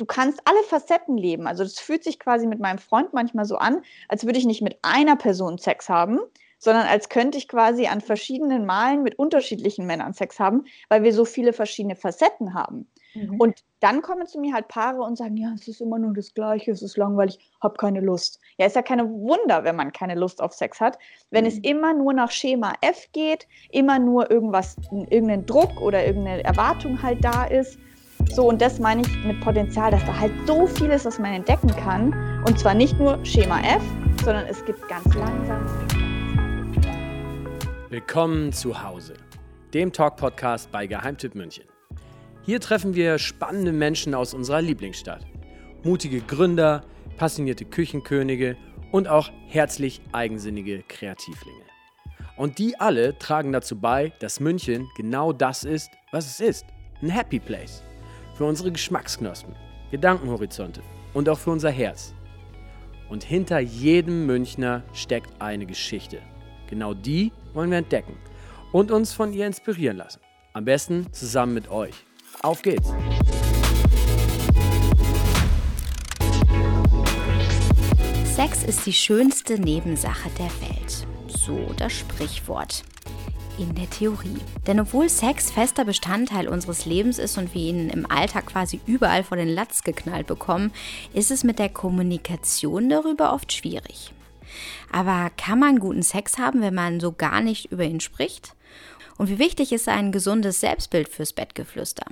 du kannst alle Facetten leben. Also das fühlt sich quasi mit meinem Freund manchmal so an, als würde ich nicht mit einer Person Sex haben, sondern als könnte ich quasi an verschiedenen Malen mit unterschiedlichen Männern Sex haben, weil wir so viele verschiedene Facetten haben. Mhm. Und dann kommen zu mir halt Paare und sagen, ja, es ist immer nur das Gleiche, es ist langweilig, habe keine Lust. Ja, ist ja keine Wunder, wenn man keine Lust auf Sex hat. Wenn mhm. es immer nur nach Schema F geht, immer nur irgendwas, irgendein Druck oder irgendeine Erwartung halt da ist. So, und das meine ich mit Potenzial, dass da halt so viel ist, was man entdecken kann. Und zwar nicht nur Schema F, sondern es gibt ganz langsam. Willkommen zu Hause, dem Talk-Podcast bei Geheimtipp München. Hier treffen wir spannende Menschen aus unserer Lieblingsstadt. Mutige Gründer, passionierte Küchenkönige und auch herzlich eigensinnige Kreativlinge. Und die alle tragen dazu bei, dass München genau das ist, was es ist. Ein Happy Place. Für unsere Geschmacksknospen, Gedankenhorizonte und auch für unser Herz. Und hinter jedem Münchner steckt eine Geschichte. Genau die wollen wir entdecken und uns von ihr inspirieren lassen. Am besten zusammen mit euch. Auf geht's! Sex ist die schönste Nebensache der Welt. So das Sprichwort. In der Theorie. Denn obwohl Sex fester Bestandteil unseres Lebens ist und wir ihn im Alltag quasi überall vor den Latz geknallt bekommen, ist es mit der Kommunikation darüber oft schwierig. Aber kann man guten Sex haben, wenn man so gar nicht über ihn spricht? Und wie wichtig ist ein gesundes Selbstbild fürs Bettgeflüster?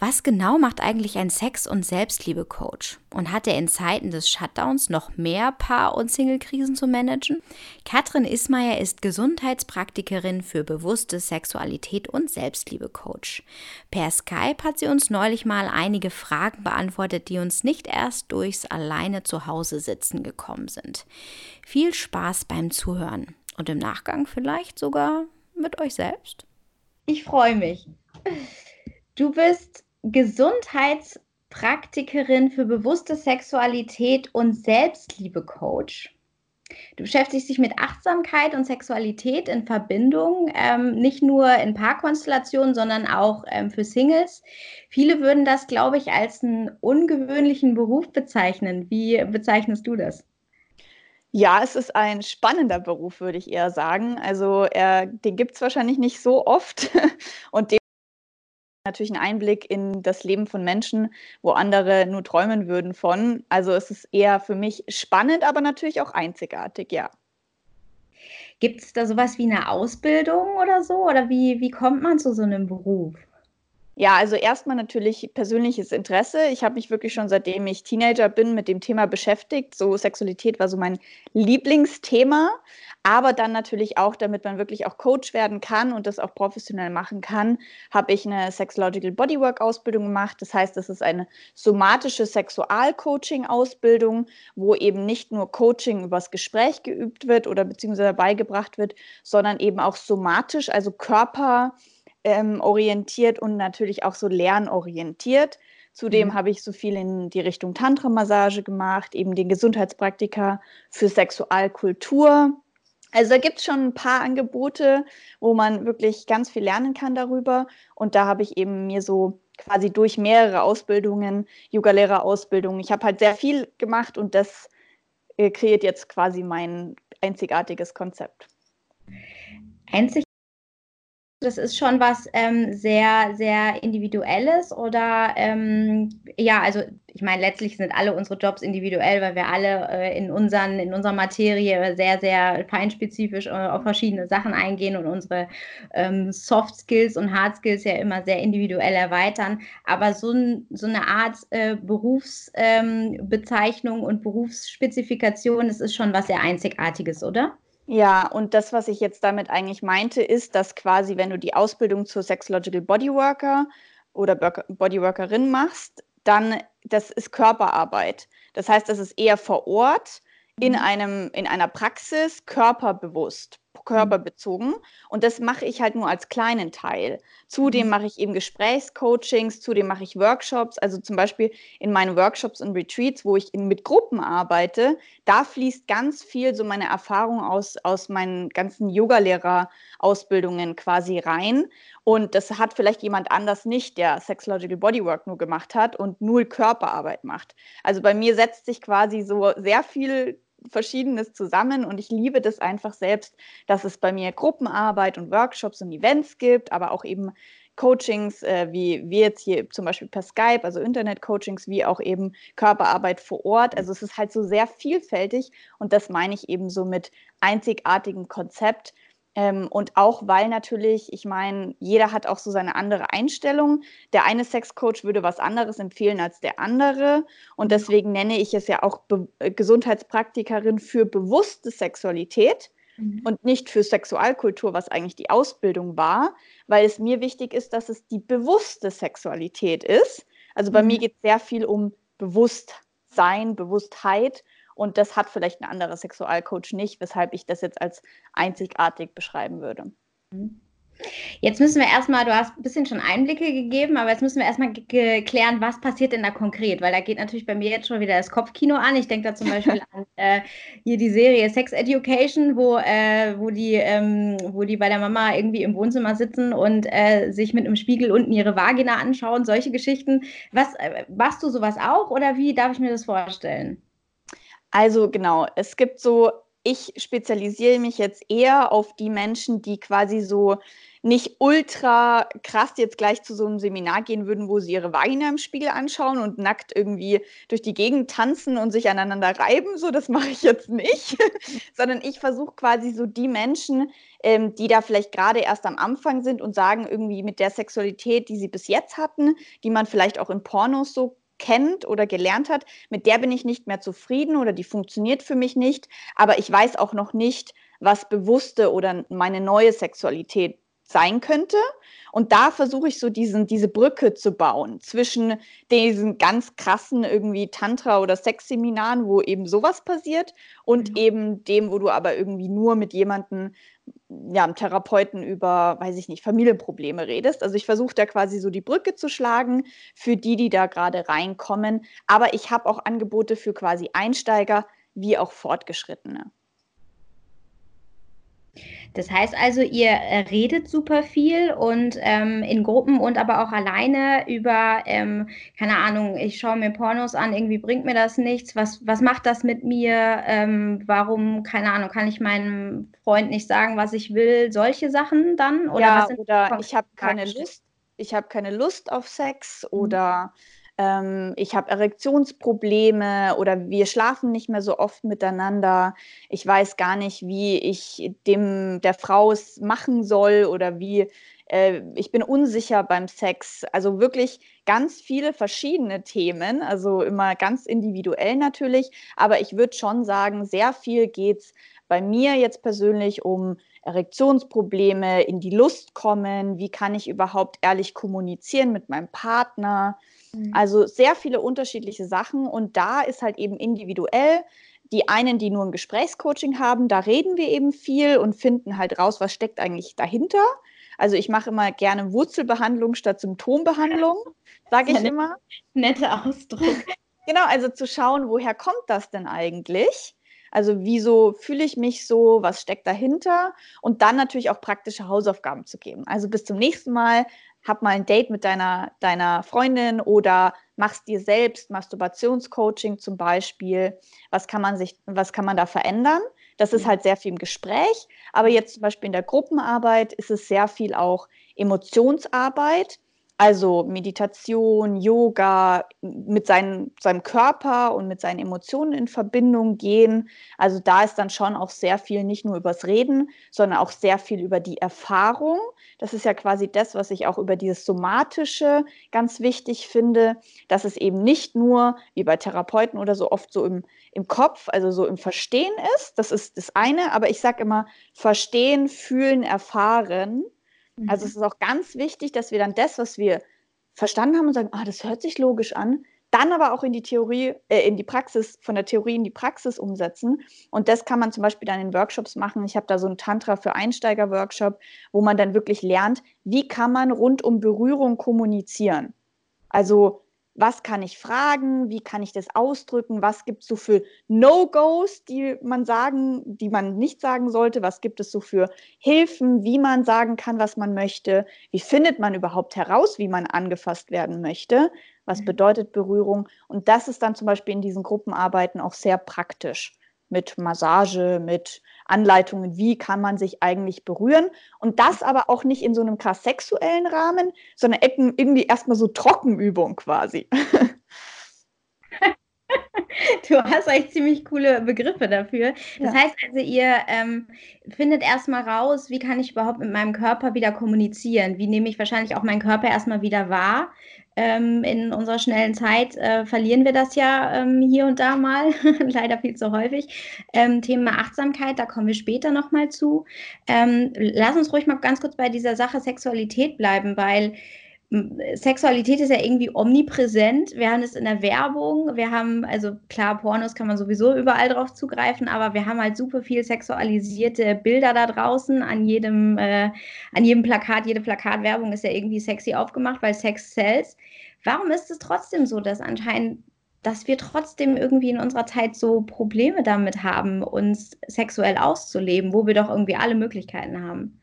Was genau macht eigentlich ein Sex- und Selbstliebe-Coach? Und hat er in Zeiten des Shutdowns noch mehr Paar- und Single-Krisen zu managen? Katrin Ismaier ist Gesundheitspraktikerin für bewusste Sexualität und Selbstliebe-Coach. Per Skype hat sie uns neulich mal einige Fragen beantwortet, die uns nicht erst durchs alleine zu Hause sitzen gekommen sind. Viel Spaß beim Zuhören und im Nachgang vielleicht sogar mit euch selbst. Ich freue mich. Du bist Gesundheitspraktikerin für bewusste Sexualität und Selbstliebe-Coach. Du beschäftigst dich mit Achtsamkeit und Sexualität in Verbindung, ähm, nicht nur in Paarkonstellationen, sondern auch ähm, für Singles. Viele würden das, glaube ich, als einen ungewöhnlichen Beruf bezeichnen. Wie bezeichnest du das? Ja, es ist ein spannender Beruf, würde ich eher sagen. Also er, den gibt es wahrscheinlich nicht so oft und natürlich einen Einblick in das Leben von Menschen, wo andere nur träumen würden von. Also es ist eher für mich spannend, aber natürlich auch einzigartig, ja. Gibt es da sowas wie eine Ausbildung oder so? Oder wie, wie kommt man zu so einem Beruf? Ja, also erstmal natürlich persönliches Interesse. Ich habe mich wirklich schon seitdem ich Teenager bin mit dem Thema beschäftigt. So Sexualität war so mein Lieblingsthema, aber dann natürlich auch, damit man wirklich auch Coach werden kann und das auch professionell machen kann, habe ich eine Sexological Bodywork Ausbildung gemacht. Das heißt, das ist eine somatische Sexualcoaching Ausbildung, wo eben nicht nur Coaching übers Gespräch geübt wird oder beziehungsweise beigebracht wird, sondern eben auch somatisch, also Körper ähm, orientiert und natürlich auch so lernorientiert. Zudem mhm. habe ich so viel in die Richtung Tantra-Massage gemacht, eben den Gesundheitspraktiker für Sexualkultur. Also da gibt es schon ein paar Angebote, wo man wirklich ganz viel lernen kann darüber. Und da habe ich eben mir so quasi durch mehrere Ausbildungen, Yoga-Lehrer-Ausbildungen, ich habe halt sehr viel gemacht und das äh, kreiert jetzt quasi mein einzigartiges Konzept. Einzig das ist schon was ähm, sehr, sehr Individuelles oder ähm, ja, also ich meine, letztlich sind alle unsere Jobs individuell, weil wir alle äh, in, unseren, in unserer Materie sehr, sehr feinspezifisch äh, auf verschiedene Sachen eingehen und unsere ähm, Soft Skills und Hard Skills ja immer sehr individuell erweitern. Aber so, so eine Art äh, Berufsbezeichnung und Berufsspezifikation, das ist schon was sehr Einzigartiges, oder? Ja, und das, was ich jetzt damit eigentlich meinte, ist, dass quasi, wenn du die Ausbildung zur Sexological Bodyworker oder Bodyworkerin machst, dann das ist Körperarbeit. Das heißt, das ist eher vor Ort in mhm. einem in einer Praxis körperbewusst. Körperbezogen. Und das mache ich halt nur als kleinen Teil. Zudem mhm. mache ich eben Gesprächscoachings, zudem mache ich Workshops. Also zum Beispiel in meinen Workshops und Retreats, wo ich in, mit Gruppen arbeite, da fließt ganz viel so meine Erfahrung aus, aus meinen ganzen Yogalehrer-Ausbildungen quasi rein. Und das hat vielleicht jemand anders nicht, der Sexological Bodywork nur gemacht hat und null Körperarbeit macht. Also bei mir setzt sich quasi so sehr viel Verschiedenes zusammen und ich liebe das einfach selbst, dass es bei mir Gruppenarbeit und Workshops und Events gibt, aber auch eben Coachings, äh, wie wir jetzt hier zum Beispiel per Skype, also Internet-Coachings, wie auch eben Körperarbeit vor Ort. Also es ist halt so sehr vielfältig und das meine ich eben so mit einzigartigem Konzept, ähm, und auch weil natürlich, ich meine, jeder hat auch so seine andere Einstellung. Der eine Sexcoach würde was anderes empfehlen als der andere. Und deswegen nenne ich es ja auch Be äh, Gesundheitspraktikerin für bewusste Sexualität mhm. und nicht für Sexualkultur, was eigentlich die Ausbildung war, weil es mir wichtig ist, dass es die bewusste Sexualität ist. Also bei mhm. mir geht es sehr viel um Bewusstsein, Bewusstheit und das hat vielleicht ein anderer Sexualcoach nicht, weshalb ich das jetzt als einzigartig beschreiben würde. Mhm. Jetzt müssen wir erstmal, du hast ein bisschen schon Einblicke gegeben, aber jetzt müssen wir erstmal klären, was passiert denn da konkret? Weil da geht natürlich bei mir jetzt schon wieder das Kopfkino an. Ich denke da zum Beispiel an äh, hier die Serie Sex Education, wo, äh, wo, die, ähm, wo die bei der Mama irgendwie im Wohnzimmer sitzen und äh, sich mit einem Spiegel unten ihre Vagina anschauen, solche Geschichten. Was, äh, machst du sowas auch oder wie darf ich mir das vorstellen? Also genau, es gibt so, ich spezialisiere mich jetzt eher auf die Menschen, die quasi so nicht ultra krass jetzt gleich zu so einem Seminar gehen würden, wo sie ihre Vagina im Spiegel anschauen und nackt irgendwie durch die Gegend tanzen und sich aneinander reiben. So, das mache ich jetzt nicht, sondern ich versuche quasi so die Menschen, ähm, die da vielleicht gerade erst am Anfang sind und sagen, irgendwie mit der Sexualität, die sie bis jetzt hatten, die man vielleicht auch in Pornos so kennt oder gelernt hat, mit der bin ich nicht mehr zufrieden oder die funktioniert für mich nicht, aber ich weiß auch noch nicht, was bewusste oder meine neue Sexualität sein könnte. Und da versuche ich so diesen, diese Brücke zu bauen zwischen diesen ganz krassen irgendwie Tantra- oder Sexseminaren, wo eben sowas passiert, und mhm. eben dem, wo du aber irgendwie nur mit jemandem ja, einem Therapeuten über, weiß ich nicht, Familienprobleme redest. Also ich versuche da quasi so die Brücke zu schlagen für die, die da gerade reinkommen. Aber ich habe auch Angebote für quasi Einsteiger wie auch Fortgeschrittene. Das heißt also, ihr äh, redet super viel und ähm, in Gruppen und aber auch alleine über, ähm, keine Ahnung, ich schaue mir Pornos an, irgendwie bringt mir das nichts. Was, was macht das mit mir? Ähm, warum, keine Ahnung, kann ich meinem Freund nicht sagen, was ich will? Solche Sachen dann? Oder, ja, oder ich habe keine Lust. Ich habe keine Lust auf Sex mhm. Ähm, ich habe Erektionsprobleme oder wir schlafen nicht mehr so oft miteinander. Ich weiß gar nicht, wie ich dem der Frau es machen soll oder wie äh, ich bin unsicher beim Sex. Also wirklich ganz viele verschiedene Themen, also immer ganz individuell natürlich, aber ich würde schon sagen, sehr viel geht es bei mir jetzt persönlich um Erektionsprobleme, in die Lust kommen, wie kann ich überhaupt ehrlich kommunizieren mit meinem Partner. Mhm. Also sehr viele unterschiedliche Sachen und da ist halt eben individuell. Die einen, die nur ein Gesprächscoaching haben, da reden wir eben viel und finden halt raus, was steckt eigentlich dahinter. Also ich mache immer gerne Wurzelbehandlung statt Symptombehandlung, sage ich immer. Netter Ausdruck. Genau, also zu schauen, woher kommt das denn eigentlich? Also wieso fühle ich mich so, was steckt dahinter? Und dann natürlich auch praktische Hausaufgaben zu geben. Also bis zum nächsten Mal, hab mal ein Date mit deiner, deiner Freundin oder machst dir selbst Masturbationscoaching zum Beispiel. Was kann man sich, was kann man da verändern? Das ist halt sehr viel im Gespräch. Aber jetzt zum Beispiel in der Gruppenarbeit ist es sehr viel auch Emotionsarbeit. Also Meditation, Yoga, mit seinen, seinem Körper und mit seinen Emotionen in Verbindung gehen. Also da ist dann schon auch sehr viel nicht nur übers Reden, sondern auch sehr viel über die Erfahrung. Das ist ja quasi das, was ich auch über dieses Somatische ganz wichtig finde, dass es eben nicht nur wie bei Therapeuten oder so oft so im, im Kopf, also so im Verstehen ist. Das ist das eine, aber ich sage immer, verstehen, fühlen, erfahren also mhm. es ist auch ganz wichtig, dass wir dann das, was wir verstanden haben und sagen, ah, das hört sich logisch an, dann aber auch in die Theorie, äh, in die Praxis, von der Theorie in die Praxis umsetzen. Und das kann man zum Beispiel dann in Workshops machen. Ich habe da so einen Tantra für Einsteiger-Workshop, wo man dann wirklich lernt, wie kann man rund um Berührung kommunizieren. Also was kann ich fragen, wie kann ich das ausdrücken, was gibt es so für No-Gos, die man sagen, die man nicht sagen sollte, was gibt es so für Hilfen, wie man sagen kann, was man möchte, wie findet man überhaupt heraus, wie man angefasst werden möchte, was mhm. bedeutet Berührung und das ist dann zum Beispiel in diesen Gruppenarbeiten auch sehr praktisch mit Massage, mit Anleitungen, wie kann man sich eigentlich berühren. Und das aber auch nicht in so einem krass sexuellen Rahmen, sondern irgendwie erstmal so Trockenübung quasi. Du hast echt ziemlich coole Begriffe dafür. Das ja. heißt also, ihr ähm, findet erstmal raus, wie kann ich überhaupt mit meinem Körper wieder kommunizieren? Wie nehme ich wahrscheinlich auch meinen Körper erstmal wieder wahr? Ähm, in unserer schnellen Zeit äh, verlieren wir das ja ähm, hier und da mal, leider viel zu häufig. Ähm, Thema Achtsamkeit, da kommen wir später nochmal zu. Ähm, lass uns ruhig mal ganz kurz bei dieser Sache Sexualität bleiben, weil Sexualität ist ja irgendwie omnipräsent. Wir haben es in der Werbung. Wir haben, also klar, Pornos kann man sowieso überall drauf zugreifen, aber wir haben halt super viel sexualisierte Bilder da draußen. An jedem, äh, an jedem Plakat, jede Plakatwerbung ist ja irgendwie sexy aufgemacht, weil Sex sells. Warum ist es trotzdem so, dass anscheinend, dass wir trotzdem irgendwie in unserer Zeit so Probleme damit haben, uns sexuell auszuleben, wo wir doch irgendwie alle Möglichkeiten haben?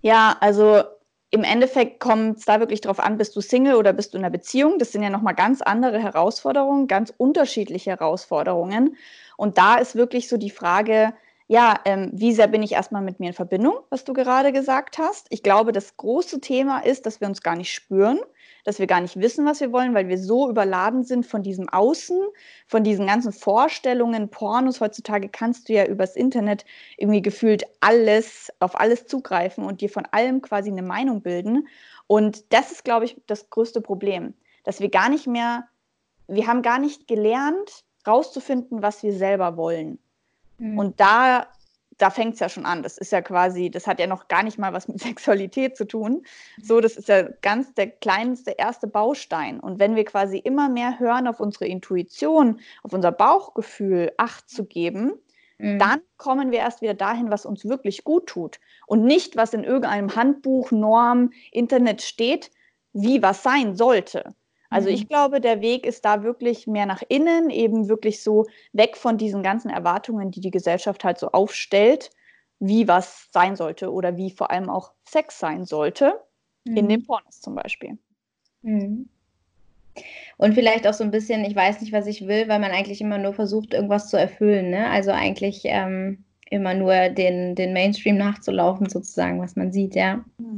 Ja, also im Endeffekt kommt es da wirklich drauf an, bist du Single oder bist du in einer Beziehung. Das sind ja nochmal ganz andere Herausforderungen, ganz unterschiedliche Herausforderungen. Und da ist wirklich so die Frage, ja, ähm, wie sehr bin ich erstmal mit mir in Verbindung, was du gerade gesagt hast. Ich glaube, das große Thema ist, dass wir uns gar nicht spüren dass wir gar nicht wissen, was wir wollen, weil wir so überladen sind von diesem Außen, von diesen ganzen Vorstellungen, Pornos. Heutzutage kannst du ja übers Internet irgendwie gefühlt alles, auf alles zugreifen und dir von allem quasi eine Meinung bilden. Und das ist, glaube ich, das größte Problem, dass wir gar nicht mehr, wir haben gar nicht gelernt, rauszufinden, was wir selber wollen. Mhm. Und da da fängt es ja schon an. Das ist ja quasi, das hat ja noch gar nicht mal was mit Sexualität zu tun. So, das ist ja ganz der kleinste erste Baustein. Und wenn wir quasi immer mehr hören auf unsere Intuition, auf unser Bauchgefühl Acht zu geben, mhm. dann kommen wir erst wieder dahin, was uns wirklich gut tut. Und nicht, was in irgendeinem Handbuch, Norm, Internet steht, wie was sein sollte. Also ich mhm. glaube, der Weg ist da wirklich mehr nach innen, eben wirklich so weg von diesen ganzen Erwartungen, die die Gesellschaft halt so aufstellt, wie was sein sollte oder wie vor allem auch Sex sein sollte, mhm. in den Pornos zum Beispiel. Mhm. Und vielleicht auch so ein bisschen, ich weiß nicht, was ich will, weil man eigentlich immer nur versucht, irgendwas zu erfüllen. Ne? Also eigentlich ähm, immer nur den, den Mainstream nachzulaufen, sozusagen, was man sieht, ja. Mhm.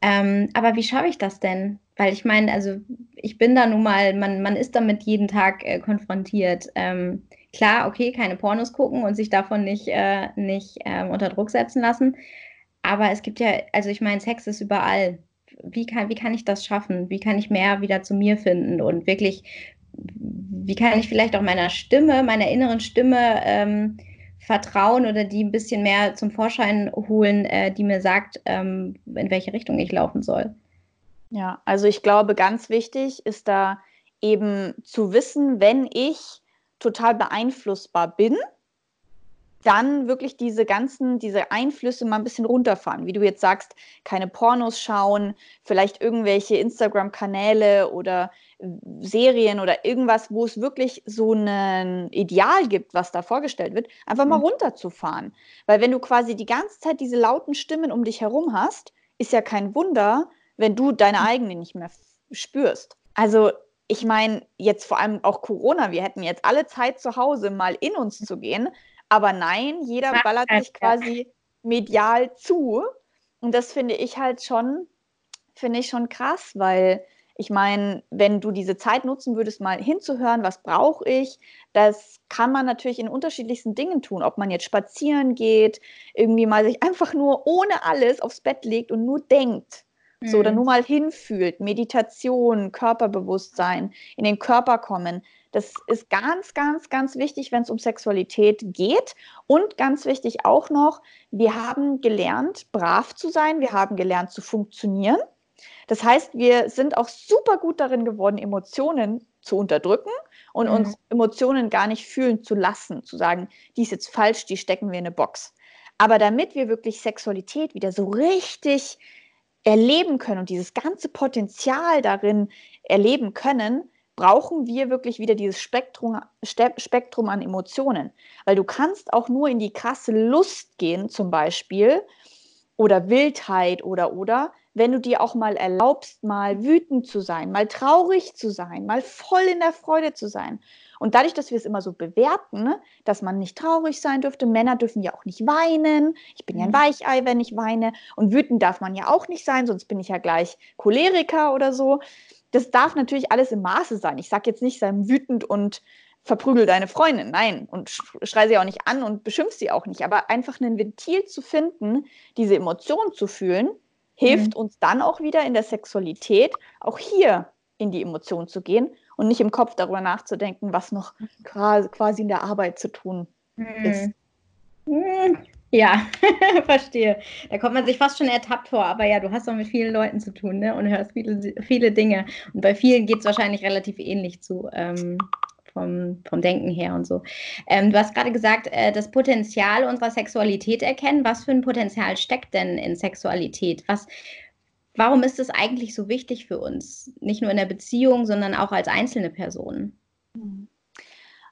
Ähm, aber wie schaffe ich das denn? Weil ich meine, also ich bin da nun mal, man, man ist damit jeden Tag äh, konfrontiert. Ähm, klar, okay, keine Pornos gucken und sich davon nicht, äh, nicht äh, unter Druck setzen lassen. Aber es gibt ja, also ich meine, Sex ist überall. Wie kann, wie kann ich das schaffen? Wie kann ich mehr wieder zu mir finden und wirklich, wie kann ich vielleicht auch meiner Stimme, meiner inneren Stimme ähm, vertrauen oder die ein bisschen mehr zum Vorschein holen, äh, die mir sagt, ähm, in welche Richtung ich laufen soll? Ja, also ich glaube, ganz wichtig ist da eben zu wissen, wenn ich total beeinflussbar bin, dann wirklich diese ganzen, diese Einflüsse mal ein bisschen runterfahren. Wie du jetzt sagst, keine Pornos schauen, vielleicht irgendwelche Instagram-Kanäle oder Serien oder irgendwas, wo es wirklich so ein Ideal gibt, was da vorgestellt wird, einfach mal mhm. runterzufahren. Weil wenn du quasi die ganze Zeit diese lauten Stimmen um dich herum hast, ist ja kein Wunder, wenn du deine eigene nicht mehr spürst. Also ich meine, jetzt vor allem auch Corona, wir hätten jetzt alle Zeit zu Hause mal in uns zu gehen, aber nein, jeder ballert sich quasi medial zu. Und das finde ich halt schon, finde ich schon krass, weil ich meine, wenn du diese Zeit nutzen würdest, mal hinzuhören, was brauche ich, das kann man natürlich in unterschiedlichsten Dingen tun. Ob man jetzt spazieren geht, irgendwie mal sich einfach nur ohne alles aufs Bett legt und nur denkt. So, oder mhm. nur mal hinfühlt, Meditation, Körperbewusstsein, in den Körper kommen. Das ist ganz, ganz, ganz wichtig, wenn es um Sexualität geht. Und ganz wichtig auch noch, wir haben gelernt, brav zu sein, wir haben gelernt zu funktionieren. Das heißt, wir sind auch super gut darin geworden, Emotionen zu unterdrücken und mhm. uns Emotionen gar nicht fühlen zu lassen, zu sagen, die ist jetzt falsch, die stecken wir in eine Box. Aber damit wir wirklich Sexualität wieder so richtig erleben können und dieses ganze Potenzial darin erleben können, brauchen wir wirklich wieder dieses Spektrum, Spektrum an Emotionen. Weil du kannst auch nur in die krasse Lust gehen, zum Beispiel, oder Wildheit oder oder, wenn du dir auch mal erlaubst, mal wütend zu sein, mal traurig zu sein, mal voll in der Freude zu sein. Und dadurch, dass wir es immer so bewerten, dass man nicht traurig sein dürfte, Männer dürfen ja auch nicht weinen. Ich bin ja ein mhm. Weichei, wenn ich weine. Und wütend darf man ja auch nicht sein, sonst bin ich ja gleich Choleriker oder so. Das darf natürlich alles im Maße sein. Ich sage jetzt nicht, sei wütend und verprügel deine Freundin. Nein, und schrei sie auch nicht an und beschimpf sie auch nicht. Aber einfach ein Ventil zu finden, diese Emotionen zu fühlen, hilft mhm. uns dann auch wieder in der Sexualität, auch hier in die Emotionen zu gehen und nicht im Kopf darüber nachzudenken, was noch quasi in der Arbeit zu tun mhm. ist. Mhm. Ja, verstehe. Da kommt man sich fast schon ertappt vor, aber ja, du hast auch mit vielen Leuten zu tun ne? und hörst viele, viele Dinge. Und bei vielen geht es wahrscheinlich relativ ähnlich zu. Ähm, vom, vom Denken her und so. Ähm, du hast gerade gesagt, äh, das Potenzial unserer Sexualität erkennen. Was für ein Potenzial steckt denn in Sexualität? Was, warum ist es eigentlich so wichtig für uns? Nicht nur in der Beziehung, sondern auch als einzelne Person?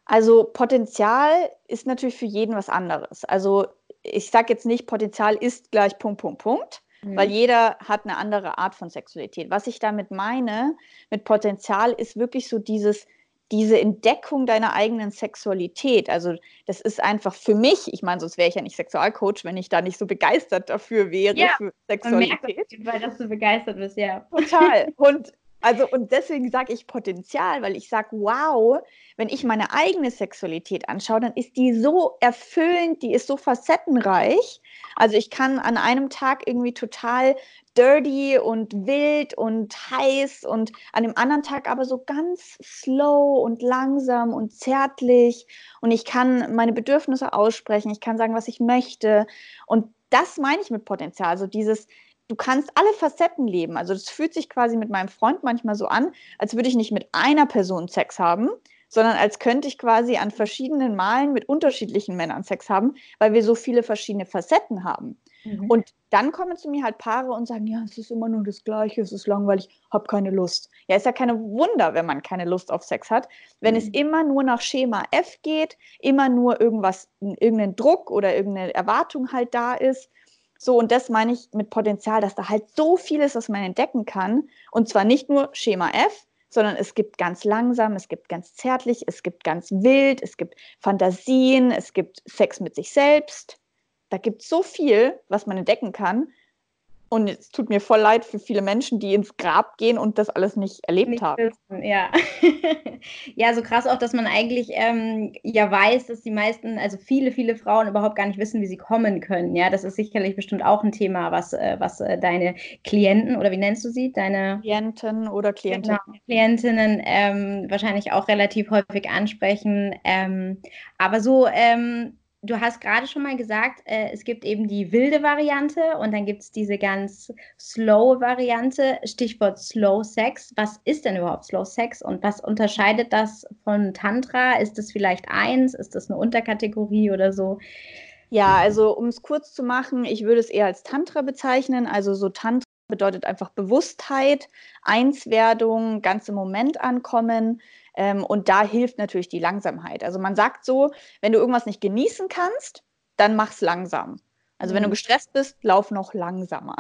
Also Potenzial ist natürlich für jeden was anderes. Also ich sage jetzt nicht, Potenzial ist gleich Punkt, Punkt, Punkt, mhm. weil jeder hat eine andere Art von Sexualität. Was ich damit meine, mit Potenzial ist wirklich so dieses, diese Entdeckung deiner eigenen Sexualität. Also das ist einfach für mich, ich meine, sonst wäre ich ja nicht Sexualcoach, wenn ich da nicht so begeistert dafür wäre, ja, für Sexualität. Merkt, weil dass du begeistert bist, ja. Total. Und also und deswegen sage ich Potenzial, weil ich sage, wow, wenn ich meine eigene Sexualität anschaue, dann ist die so erfüllend, die ist so facettenreich. Also ich kann an einem Tag irgendwie total dirty und wild und heiß und an dem anderen Tag aber so ganz slow und langsam und zärtlich. Und ich kann meine Bedürfnisse aussprechen, ich kann sagen, was ich möchte. Und das meine ich mit Potenzial, also dieses du kannst alle Facetten leben. Also das fühlt sich quasi mit meinem Freund manchmal so an, als würde ich nicht mit einer Person Sex haben, sondern als könnte ich quasi an verschiedenen Malen mit unterschiedlichen Männern Sex haben, weil wir so viele verschiedene Facetten haben. Mhm. Und dann kommen zu mir halt Paare und sagen, ja, es ist immer nur das Gleiche, es ist langweilig, habe keine Lust. Ja, ist ja keine Wunder, wenn man keine Lust auf Sex hat, wenn mhm. es immer nur nach Schema F geht, immer nur irgendwas, irgendein Druck oder irgendeine Erwartung halt da ist. So, und das meine ich mit Potenzial, dass da halt so viel ist, was man entdecken kann. Und zwar nicht nur Schema F, sondern es gibt ganz langsam, es gibt ganz zärtlich, es gibt ganz wild, es gibt Fantasien, es gibt Sex mit sich selbst. Da gibt es so viel, was man entdecken kann. Und es tut mir voll leid für viele Menschen, die ins Grab gehen und das alles nicht erlebt nicht haben. Wissen, ja. ja, so krass auch, dass man eigentlich ähm, ja weiß, dass die meisten, also viele, viele Frauen überhaupt gar nicht wissen, wie sie kommen können. Ja, das ist sicherlich bestimmt auch ein Thema, was, äh, was äh, deine Klienten oder wie nennst du sie? Deine Klienten oder Klientinnen. Genau, Klientinnen ähm, wahrscheinlich auch relativ häufig ansprechen. Ähm, aber so, ähm, du hast gerade schon mal gesagt, äh, es gibt eben die wilde Variante und dann gibt es diese ganz slow Variante, Stichwort Slow Sex. Was ist denn überhaupt Slow Sex und was unterscheidet das von Tantra? Ist das vielleicht eins? Ist das eine Unterkategorie oder so? Ja, also um es kurz zu machen, ich würde es eher als Tantra bezeichnen. Also so Tantra bedeutet einfach Bewusstheit, Einswerdung, ganz im Moment ankommen. Ähm, und da hilft natürlich die Langsamkeit. Also man sagt so, wenn du irgendwas nicht genießen kannst, dann mach's langsam. Also wenn du mhm. gestresst bist, lauf noch langsamer.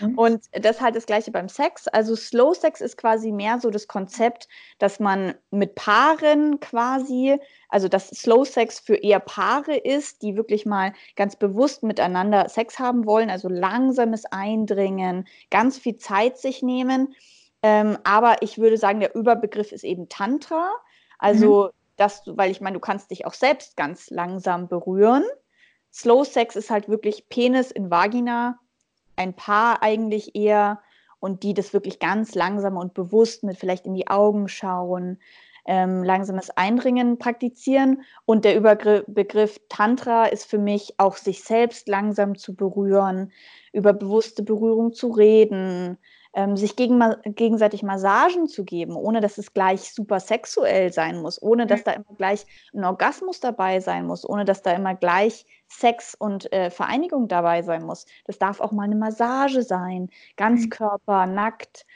Mhm. Und das ist halt das gleiche beim Sex. Also Slow Sex ist quasi mehr so das Konzept, dass man mit Paaren quasi, also dass Slow Sex für eher Paare ist, die wirklich mal ganz bewusst miteinander Sex haben wollen, also langsames Eindringen, ganz viel Zeit sich nehmen. Ähm, aber ich würde sagen, der Überbegriff ist eben Tantra. Also, mhm. dass du, weil ich meine, du kannst dich auch selbst ganz langsam berühren. Slow Sex ist halt wirklich Penis in Vagina, ein Paar eigentlich eher und die das wirklich ganz langsam und bewusst mit vielleicht in die Augen schauen, ähm, langsames Eindringen praktizieren. Und der Überbegriff Tantra ist für mich auch sich selbst langsam zu berühren, über bewusste Berührung zu reden, ähm, sich gegen, gegenseitig Massagen zu geben, ohne dass es gleich super sexuell sein muss, ohne dass da immer gleich ein Orgasmus dabei sein muss, ohne dass da immer gleich Sex und äh, Vereinigung dabei sein muss. Das darf auch mal eine Massage sein, Ganzkörper, nackt,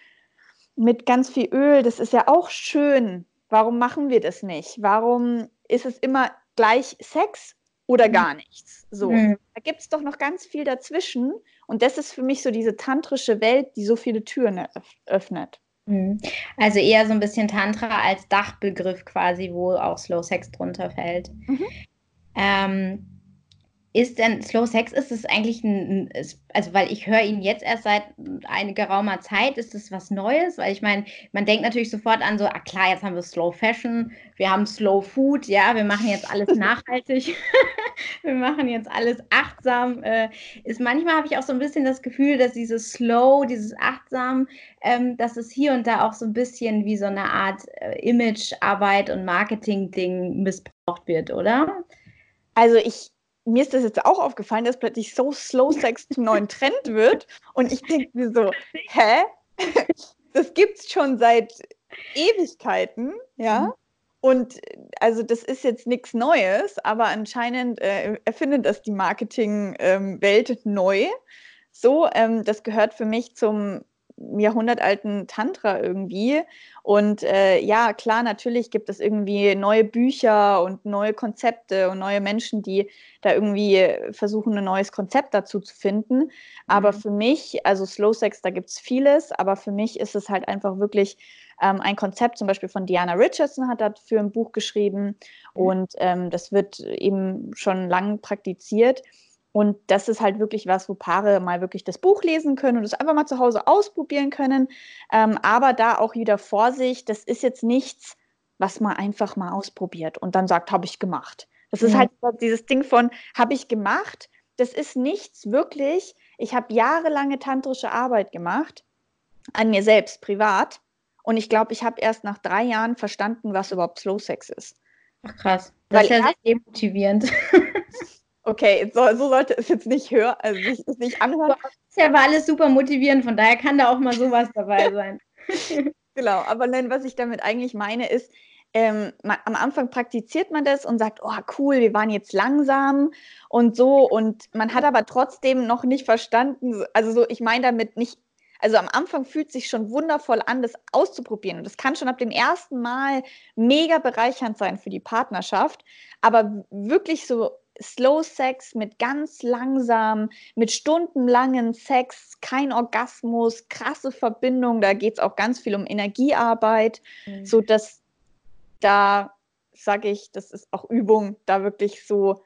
mit ganz viel Öl. Das ist ja auch schön. Warum machen wir das nicht? Warum ist es immer gleich Sex oder gar nichts? So, mhm. da gibt es doch noch ganz viel dazwischen. Und das ist für mich so diese tantrische Welt, die so viele Türen öffnet. Mhm. Also eher so ein bisschen Tantra als Dachbegriff quasi, wo auch Slow Sex drunter fällt. Mhm. Ähm, ist denn Slow Sex, ist es eigentlich ein, also weil ich höre ihn jetzt erst seit einiger geraumer Zeit, ist es was Neues? Weil ich meine, man denkt natürlich sofort an so, ah klar, jetzt haben wir Slow Fashion, wir haben Slow Food, ja, wir machen jetzt alles nachhaltig, wir machen jetzt alles achtsam. Äh, ist manchmal habe ich auch so ein bisschen das Gefühl, dass dieses Slow, dieses achtsam, ähm, dass es hier und da auch so ein bisschen wie so eine Art äh, Imagearbeit und Marketing-Ding missbraucht wird, oder? Also ich mir ist das jetzt auch aufgefallen, dass plötzlich so Slow Sex zum neuen Trend wird. Und ich denke mir so, hä? Das gibt es schon seit Ewigkeiten, ja. Mhm. Und also das ist jetzt nichts Neues, aber anscheinend äh, erfindet das die Marketingwelt ähm, neu. So, ähm, das gehört für mich zum jahrhundertalten Tantra irgendwie. Und äh, ja, klar, natürlich gibt es irgendwie neue Bücher und neue Konzepte und neue Menschen, die da irgendwie versuchen, ein neues Konzept dazu zu finden. Aber mhm. für mich, also Slow Sex, da gibt es vieles, aber für mich ist es halt einfach wirklich ähm, ein Konzept, zum Beispiel von Diana Richardson hat dafür ein Buch geschrieben mhm. und ähm, das wird eben schon lange praktiziert. Und das ist halt wirklich was, wo Paare mal wirklich das Buch lesen können und es einfach mal zu Hause ausprobieren können. Ähm, aber da auch wieder Vorsicht, das ist jetzt nichts, was man einfach mal ausprobiert und dann sagt, habe ich gemacht. Das ist mhm. halt dieses Ding von, habe ich gemacht. Das ist nichts wirklich. Ich habe jahrelange tantrische Arbeit gemacht, an mir selbst, privat. Und ich glaube, ich habe erst nach drei Jahren verstanden, was überhaupt Slow Sex ist. Ach krass. Das Weil ist ja sehr demotivierend. Okay, so, so, sollte es jetzt nicht hören, also sich, nicht anhören. Ja, war alles super motivierend, von daher kann da auch mal sowas dabei sein. genau, aber nein, was ich damit eigentlich meine, ist, ähm, man, am Anfang praktiziert man das und sagt, oh cool, wir waren jetzt langsam und so und man hat aber trotzdem noch nicht verstanden, also so, ich meine damit nicht, also am Anfang fühlt es sich schon wundervoll an, das auszuprobieren und das kann schon ab dem ersten Mal mega bereichernd sein für die Partnerschaft, aber wirklich so Slow Sex mit ganz langsam, mit stundenlangen Sex, kein Orgasmus, krasse Verbindung. Da geht es auch ganz viel um Energiearbeit, mhm. so dass da sage ich, das ist auch Übung, da wirklich so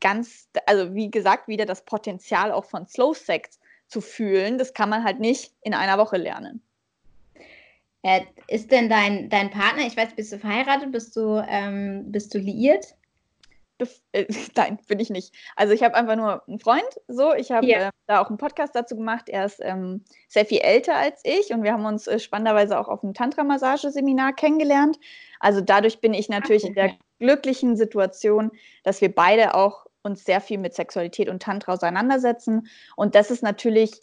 ganz, also wie gesagt, wieder das Potenzial auch von Slow Sex zu fühlen. Das kann man halt nicht in einer Woche lernen. Äh, ist denn dein, dein Partner, ich weiß, bist du verheiratet, bist du, ähm, bist du liiert? Äh, nein, bin ich nicht. Also ich habe einfach nur einen Freund, so. Ich habe ja. äh, da auch einen Podcast dazu gemacht. Er ist ähm, sehr viel älter als ich und wir haben uns äh, spannenderweise auch auf einem Tantra-Massageseminar kennengelernt. Also dadurch bin ich natürlich okay. in der glücklichen Situation, dass wir beide auch uns sehr viel mit Sexualität und Tantra auseinandersetzen. Und das ist natürlich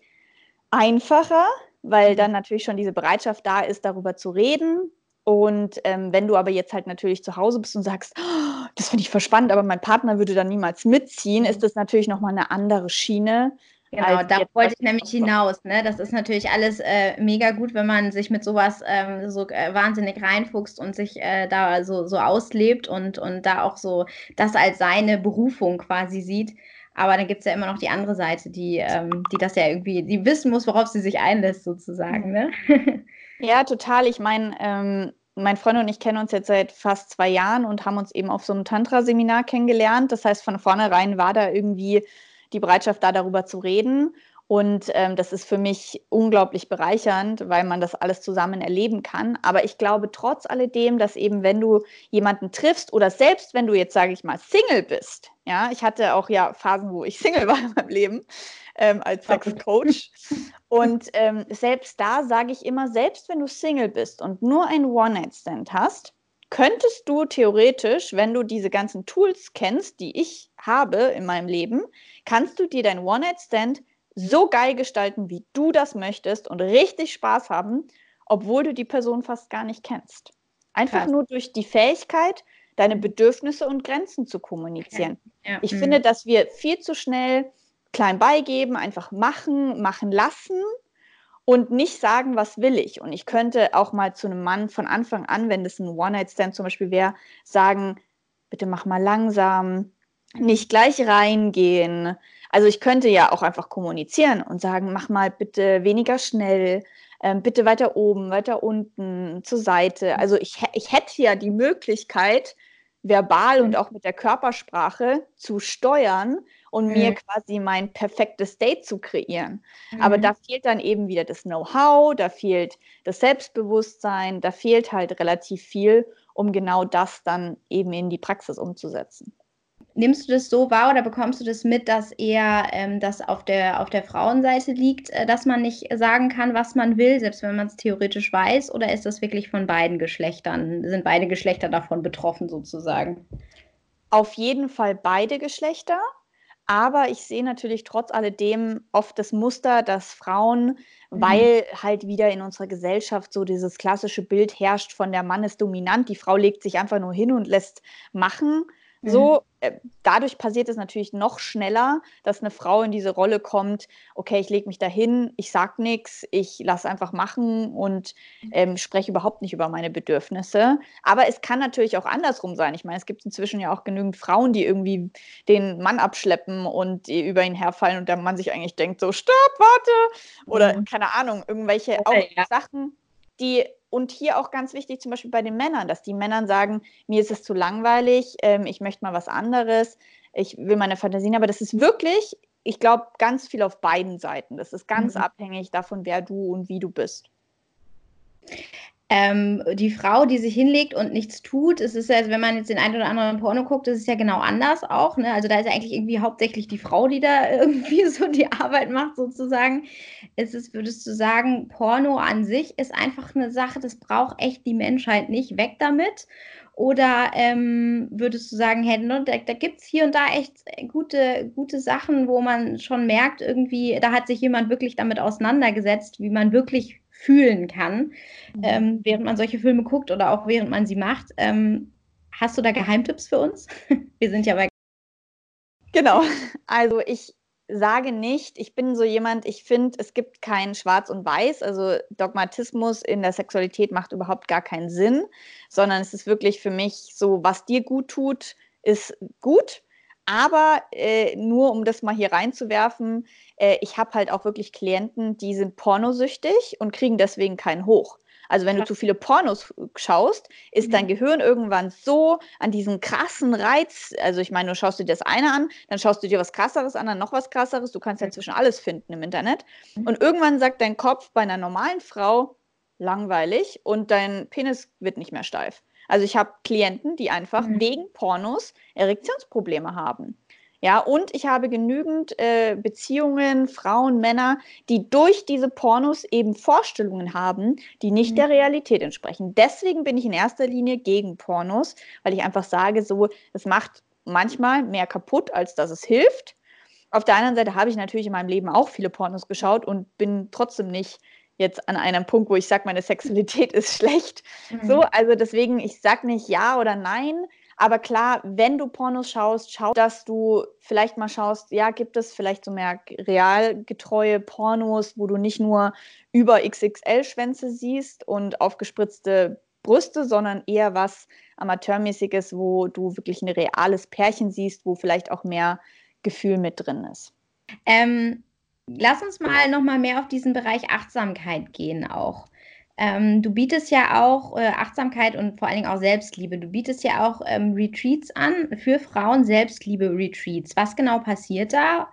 einfacher, weil mhm. dann natürlich schon diese Bereitschaft da ist, darüber zu reden, und ähm, wenn du aber jetzt halt natürlich zu Hause bist und sagst, oh, das finde ich verspannt, aber mein Partner würde dann niemals mitziehen, ist das natürlich nochmal eine andere Schiene. Genau, da wollte ich nämlich hinaus. Ne? Das ist natürlich alles äh, mega gut, wenn man sich mit sowas ähm, so äh, wahnsinnig reinfuchst und sich äh, da so, so auslebt und, und da auch so das als seine Berufung quasi sieht. Aber dann gibt es ja immer noch die andere Seite, die, ähm, die das ja irgendwie, die wissen muss, worauf sie sich einlässt, sozusagen. Ne? Ja, total. Ich meine, ähm, mein Freund und ich kennen uns jetzt seit fast zwei Jahren und haben uns eben auf so einem Tantra-Seminar kennengelernt. Das heißt, von vornherein war da irgendwie die Bereitschaft da, darüber zu reden. Und ähm, das ist für mich unglaublich bereichernd, weil man das alles zusammen erleben kann. Aber ich glaube trotz alledem, dass eben, wenn du jemanden triffst oder selbst wenn du jetzt, sage ich mal, Single bist, ja, ich hatte auch ja Phasen, wo ich Single war in meinem Leben ähm, als Sexcoach. Und ähm, selbst da sage ich immer, selbst wenn du Single bist und nur ein One-Night-Stand hast, könntest du theoretisch, wenn du diese ganzen Tools kennst, die ich habe in meinem Leben, kannst du dir dein One-Night-Stand so geil gestalten, wie du das möchtest und richtig Spaß haben, obwohl du die Person fast gar nicht kennst. Einfach Krass. nur durch die Fähigkeit, deine mhm. Bedürfnisse und Grenzen zu kommunizieren. Ja. Ja. Ich mhm. finde, dass wir viel zu schnell klein beigeben, einfach machen, machen lassen und nicht sagen, was will ich. Und ich könnte auch mal zu einem Mann von Anfang an, wenn das ein One-Night-Stand zum Beispiel wäre, sagen, bitte mach mal langsam, nicht gleich reingehen. Also ich könnte ja auch einfach kommunizieren und sagen, mach mal bitte weniger schnell, ähm, bitte weiter oben, weiter unten, zur Seite. Also ich, ich hätte ja die Möglichkeit, verbal und auch mit der Körpersprache zu steuern und mhm. mir quasi mein perfektes Date zu kreieren. Mhm. Aber da fehlt dann eben wieder das Know-how, da fehlt das Selbstbewusstsein, da fehlt halt relativ viel, um genau das dann eben in die Praxis umzusetzen. Nimmst du das so wahr oder bekommst du das mit, dass eher ähm, das auf der, auf der Frauenseite liegt, äh, dass man nicht sagen kann, was man will, selbst wenn man es theoretisch weiß? Oder ist das wirklich von beiden Geschlechtern? Sind beide Geschlechter davon betroffen sozusagen? Auf jeden Fall beide Geschlechter. Aber ich sehe natürlich trotz alledem oft das Muster, dass Frauen, mhm. weil halt wieder in unserer Gesellschaft so dieses klassische Bild herrscht von der Mann ist dominant, die Frau legt sich einfach nur hin und lässt machen, so, mhm. äh, dadurch passiert es natürlich noch schneller, dass eine Frau in diese Rolle kommt, okay, ich lege mich dahin, ich sag nichts, ich lasse einfach machen und ähm, spreche überhaupt nicht über meine Bedürfnisse. Aber es kann natürlich auch andersrum sein. Ich meine, es gibt inzwischen ja auch genügend Frauen, die irgendwie den Mann abschleppen und über ihn herfallen und der Mann sich eigentlich denkt, so, stopp, warte. Oder mhm. keine Ahnung, irgendwelche okay, auch ja. Sachen, die und hier auch ganz wichtig, zum Beispiel bei den Männern, dass die Männern sagen, mir ist es zu langweilig, ähm, ich möchte mal was anderes, ich will meine Fantasien, aber das ist wirklich, ich glaube, ganz viel auf beiden Seiten. Das ist ganz mhm. abhängig davon, wer du und wie du bist. Ähm, die Frau, die sich hinlegt und nichts tut, es ist ja, wenn man jetzt den einen oder anderen Porno guckt, das ist ja genau anders auch. Ne? Also da ist ja eigentlich irgendwie hauptsächlich die Frau, die da irgendwie so die Arbeit macht, sozusagen. Ist es, würdest du sagen, Porno an sich ist einfach eine Sache, das braucht echt die Menschheit nicht. Weg damit. Oder ähm, würdest du sagen, hey, ne, da, da gibt es hier und da echt gute, gute Sachen, wo man schon merkt, irgendwie, da hat sich jemand wirklich damit auseinandergesetzt, wie man wirklich fühlen kann, mhm. ähm, während man solche Filme guckt oder auch während man sie macht. Ähm, hast du da Geheimtipps für uns? Wir sind ja bei. Genau, also ich sage nicht, ich bin so jemand, ich finde, es gibt kein Schwarz und Weiß. Also Dogmatismus in der Sexualität macht überhaupt gar keinen Sinn, sondern es ist wirklich für mich so, was dir gut tut, ist gut. Aber äh, nur um das mal hier reinzuwerfen, äh, ich habe halt auch wirklich Klienten, die sind pornosüchtig und kriegen deswegen keinen hoch. Also wenn du zu viele Pornos schaust, ist mhm. dein Gehirn irgendwann so an diesen krassen Reiz, also ich meine, du schaust dir das eine an, dann schaust du dir was krasseres an, dann noch was krasseres, du kannst ja inzwischen alles finden im Internet. Mhm. Und irgendwann sagt dein Kopf bei einer normalen Frau langweilig und dein Penis wird nicht mehr steif. Also ich habe Klienten, die einfach mhm. wegen Pornos Erektionsprobleme haben. Ja, und ich habe genügend äh, Beziehungen, Frauen, Männer, die durch diese Pornos eben Vorstellungen haben, die nicht mhm. der Realität entsprechen. Deswegen bin ich in erster Linie gegen Pornos, weil ich einfach sage, so, es macht manchmal mehr kaputt, als dass es hilft. Auf der anderen Seite habe ich natürlich in meinem Leben auch viele Pornos geschaut und bin trotzdem nicht jetzt an einem Punkt, wo ich sage, meine Sexualität ist schlecht. Mhm. So, also deswegen, ich sage nicht ja oder nein. Aber klar, wenn du Pornos schaust, schau, dass du vielleicht mal schaust, ja, gibt es vielleicht so mehr realgetreue Pornos, wo du nicht nur über XXL-Schwänze siehst und aufgespritzte Brüste, sondern eher was Amateurmäßiges, wo du wirklich ein reales Pärchen siehst, wo vielleicht auch mehr Gefühl mit drin ist. Ähm, lass uns mal noch mal mehr auf diesen Bereich Achtsamkeit gehen auch. Ähm, du bietest ja auch äh, Achtsamkeit und vor allen Dingen auch Selbstliebe. Du bietest ja auch ähm, Retreats an für Frauen, Selbstliebe-Retreats. Was genau passiert da?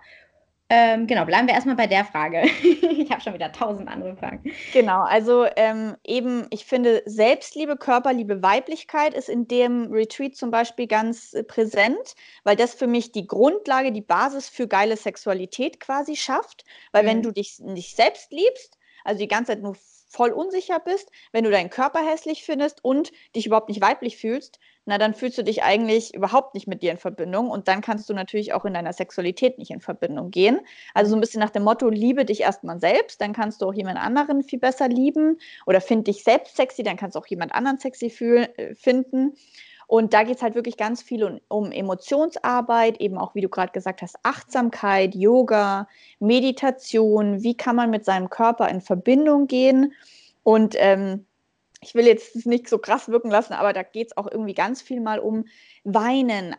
Ähm, genau, bleiben wir erstmal bei der Frage. ich habe schon wieder tausend andere Fragen. Genau, also ähm, eben, ich finde, Selbstliebe, Körperliebe, Weiblichkeit ist in dem Retreat zum Beispiel ganz äh, präsent, weil das für mich die Grundlage, die Basis für geile Sexualität quasi schafft. Weil mhm. wenn du dich nicht selbst liebst, also die ganze Zeit nur voll unsicher bist, wenn du deinen Körper hässlich findest und dich überhaupt nicht weiblich fühlst, na dann fühlst du dich eigentlich überhaupt nicht mit dir in Verbindung und dann kannst du natürlich auch in deiner Sexualität nicht in Verbindung gehen. Also so ein bisschen nach dem Motto, liebe dich erstmal selbst, dann kannst du auch jemand anderen viel besser lieben oder find dich selbst sexy, dann kannst du auch jemand anderen sexy fühl, äh, finden. Und da geht es halt wirklich ganz viel um, um Emotionsarbeit, eben auch, wie du gerade gesagt hast, Achtsamkeit, Yoga, Meditation, wie kann man mit seinem Körper in Verbindung gehen. Und ähm, ich will jetzt nicht so krass wirken lassen, aber da geht es auch irgendwie ganz viel mal um Weinen,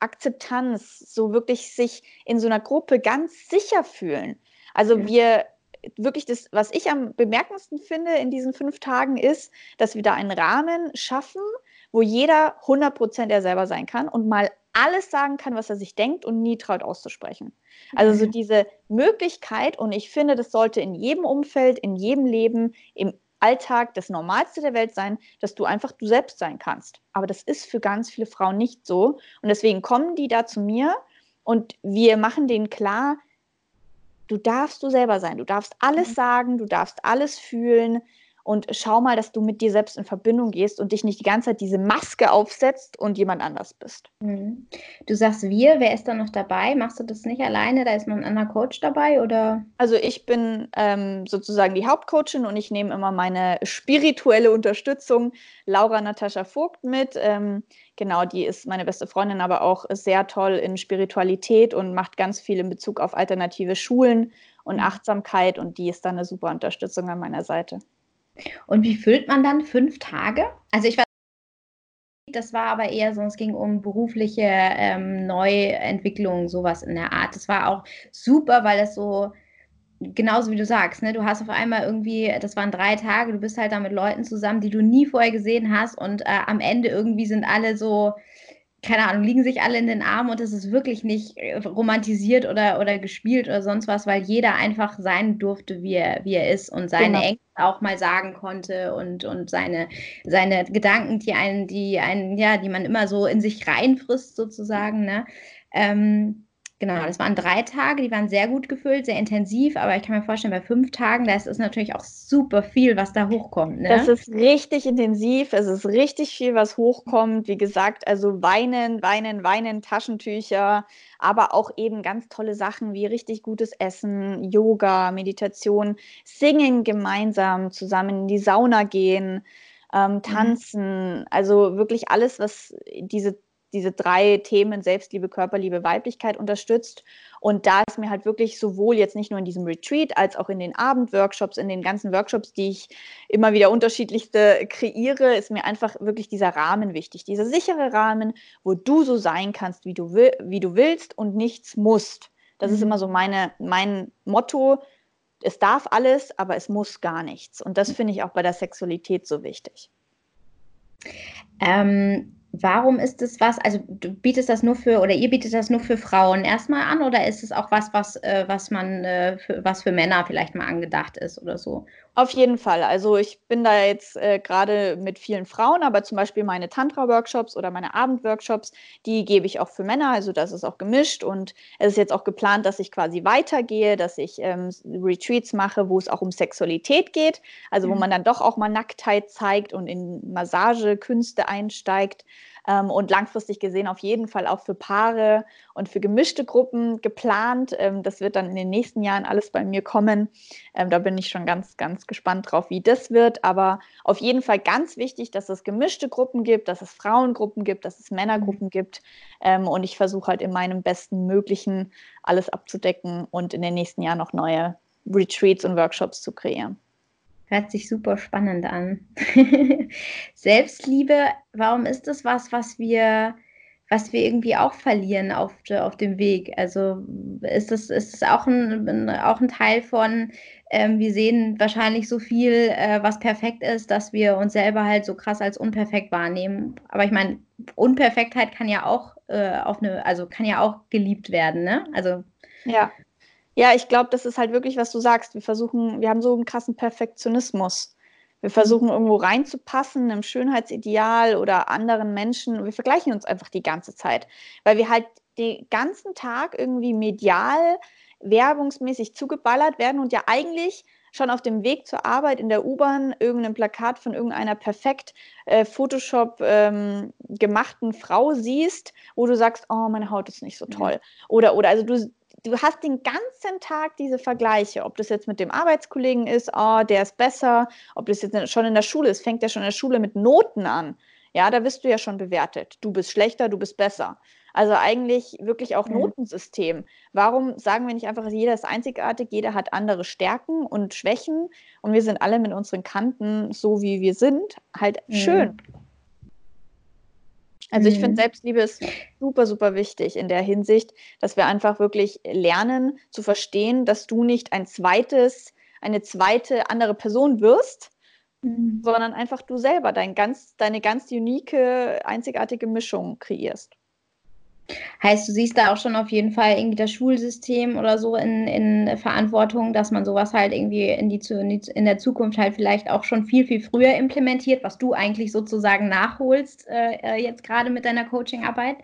Akzeptanz, so wirklich sich in so einer Gruppe ganz sicher fühlen. Also ja. wir wirklich das, was ich am bemerkendsten finde in diesen fünf Tagen ist, dass wir da einen Rahmen schaffen, wo jeder 100 Prozent er selber sein kann und mal alles sagen kann, was er sich denkt und nie traut auszusprechen. Also so diese Möglichkeit, und ich finde, das sollte in jedem Umfeld, in jedem Leben, im Alltag das Normalste der Welt sein, dass du einfach du selbst sein kannst. Aber das ist für ganz viele Frauen nicht so. Und deswegen kommen die da zu mir und wir machen denen klar, du darfst du selber sein, du darfst alles mhm. sagen, du darfst alles fühlen, und schau mal, dass du mit dir selbst in Verbindung gehst und dich nicht die ganze Zeit diese Maske aufsetzt und jemand anders bist. Mhm. Du sagst wir, wer ist da noch dabei? Machst du das nicht alleine? Da ist noch ein anderer Coach dabei oder? Also ich bin ähm, sozusagen die Hauptcoachin und ich nehme immer meine spirituelle Unterstützung, Laura Natascha Vogt, mit. Ähm, genau, die ist meine beste Freundin, aber auch sehr toll in Spiritualität und macht ganz viel in Bezug auf alternative Schulen und mhm. Achtsamkeit und die ist dann eine super Unterstützung an meiner Seite. Und wie füllt man dann fünf Tage? Also ich weiß, das war aber eher so, es ging um berufliche ähm, Neuentwicklung, sowas in der Art. Das war auch super, weil es so, genauso wie du sagst, ne, du hast auf einmal irgendwie, das waren drei Tage, du bist halt da mit Leuten zusammen, die du nie vorher gesehen hast und äh, am Ende irgendwie sind alle so, keine Ahnung, liegen sich alle in den Armen und es ist wirklich nicht äh, romantisiert oder, oder gespielt oder sonst was, weil jeder einfach sein durfte, wie er, wie er ist und seine genau. Ängste auch mal sagen konnte und, und seine, seine Gedanken, die einen, die einen, ja, die man immer so in sich reinfrisst, sozusagen, ne? Ähm, Genau, das waren drei Tage, die waren sehr gut gefüllt, sehr intensiv, aber ich kann mir vorstellen, bei fünf Tagen, da ist es natürlich auch super viel, was da hochkommt. Ne? Das ist richtig intensiv, es ist richtig viel, was hochkommt. Wie gesagt, also weinen, weinen, weinen, Taschentücher, aber auch eben ganz tolle Sachen wie richtig gutes Essen, Yoga, Meditation, Singen gemeinsam, zusammen in die Sauna gehen, ähm, mhm. tanzen, also wirklich alles, was diese diese drei Themen Selbstliebe, Körperliebe, Weiblichkeit unterstützt. Und da ist mir halt wirklich sowohl jetzt nicht nur in diesem Retreat als auch in den Abendworkshops, in den ganzen Workshops, die ich immer wieder unterschiedlichste kreiere, ist mir einfach wirklich dieser Rahmen wichtig. Dieser sichere Rahmen, wo du so sein kannst, wie du, will, wie du willst und nichts musst. Das mhm. ist immer so meine, mein Motto. Es darf alles, aber es muss gar nichts. Und das finde ich auch bei der Sexualität so wichtig. Ähm, Warum ist es was, also du bietest das nur für oder ihr bietet das nur für Frauen erstmal an oder ist es auch was, was, äh, was man äh, für, was für Männer vielleicht mal angedacht ist oder so? Auf jeden Fall. Also ich bin da jetzt äh, gerade mit vielen Frauen, aber zum Beispiel meine Tantra-Workshops oder meine Abend-Workshops, die gebe ich auch für Männer. Also das ist auch gemischt und es ist jetzt auch geplant, dass ich quasi weitergehe, dass ich ähm, Retreats mache, wo es auch um Sexualität geht. Also wo mhm. man dann doch auch mal Nacktheit zeigt und in Massagekünste einsteigt ähm, und langfristig gesehen auf jeden Fall auch für Paare und für gemischte Gruppen geplant. Ähm, das wird dann in den nächsten Jahren alles bei mir kommen. Ähm, da bin ich schon ganz, ganz gespannt drauf, wie das wird. Aber auf jeden Fall ganz wichtig, dass es gemischte Gruppen gibt, dass es Frauengruppen gibt, dass es Männergruppen gibt. Ähm, und ich versuche halt in meinem besten Möglichen alles abzudecken und in den nächsten Jahren noch neue Retreats und Workshops zu kreieren. Hört sich super spannend an. Selbstliebe, warum ist das was, was wir, was wir irgendwie auch verlieren auf, auf dem Weg? Also ist das, ist das auch, ein, auch ein Teil von, ähm, wir sehen wahrscheinlich so viel, äh, was perfekt ist, dass wir uns selber halt so krass als unperfekt wahrnehmen. Aber ich meine, Unperfektheit kann ja auch äh, auf eine, also kann ja auch geliebt werden, ne? Also ja. Ja, ich glaube, das ist halt wirklich, was du sagst. Wir versuchen, wir haben so einen krassen Perfektionismus. Wir mhm. versuchen irgendwo reinzupassen, einem Schönheitsideal oder anderen Menschen. Wir vergleichen uns einfach die ganze Zeit, weil wir halt den ganzen Tag irgendwie medial, werbungsmäßig zugeballert werden und ja eigentlich schon auf dem Weg zur Arbeit in der U-Bahn irgendein Plakat von irgendeiner perfekt äh, Photoshop ähm, gemachten Frau siehst, wo du sagst, oh, meine Haut ist nicht so toll. Mhm. Oder, oder also du, du hast den ganzen Tag diese Vergleiche, ob das jetzt mit dem Arbeitskollegen ist, oh, der ist besser, ob das jetzt schon in der Schule ist, fängt ja schon in der Schule mit Noten an. Ja, da wirst du ja schon bewertet. Du bist schlechter, du bist besser. Also eigentlich wirklich auch Notensystem. Warum sagen wir nicht einfach, jeder ist einzigartig, jeder hat andere Stärken und Schwächen und wir sind alle mit unseren Kanten so, wie wir sind, halt mhm. schön. Also ich finde, mhm. Selbstliebe ist super, super wichtig in der Hinsicht, dass wir einfach wirklich lernen zu verstehen, dass du nicht ein zweites, eine zweite andere Person wirst, mhm. sondern einfach du selber dein ganz, deine ganz unique, einzigartige Mischung kreierst. Heißt, du siehst da auch schon auf jeden Fall irgendwie das Schulsystem oder so in, in Verantwortung, dass man sowas halt irgendwie in, die, in, die, in der Zukunft halt vielleicht auch schon viel, viel früher implementiert, was du eigentlich sozusagen nachholst, äh, äh jetzt gerade mit deiner Coachingarbeit?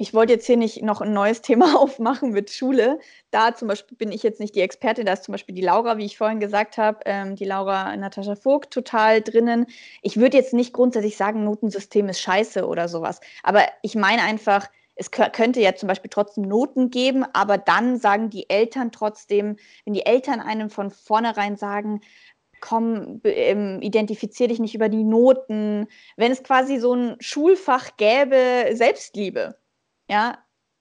Ich wollte jetzt hier nicht noch ein neues Thema aufmachen mit Schule. Da zum Beispiel bin ich jetzt nicht die Expertin, da ist zum Beispiel die Laura, wie ich vorhin gesagt habe, ähm, die Laura Natascha Vogt total drinnen. Ich würde jetzt nicht grundsätzlich sagen, Notensystem ist scheiße oder sowas. Aber ich meine einfach, es könnte ja zum Beispiel trotzdem Noten geben, aber dann sagen die Eltern trotzdem, wenn die Eltern einem von vornherein sagen, komm, ähm, identifizier dich nicht über die Noten, wenn es quasi so ein Schulfach gäbe, Selbstliebe, ja,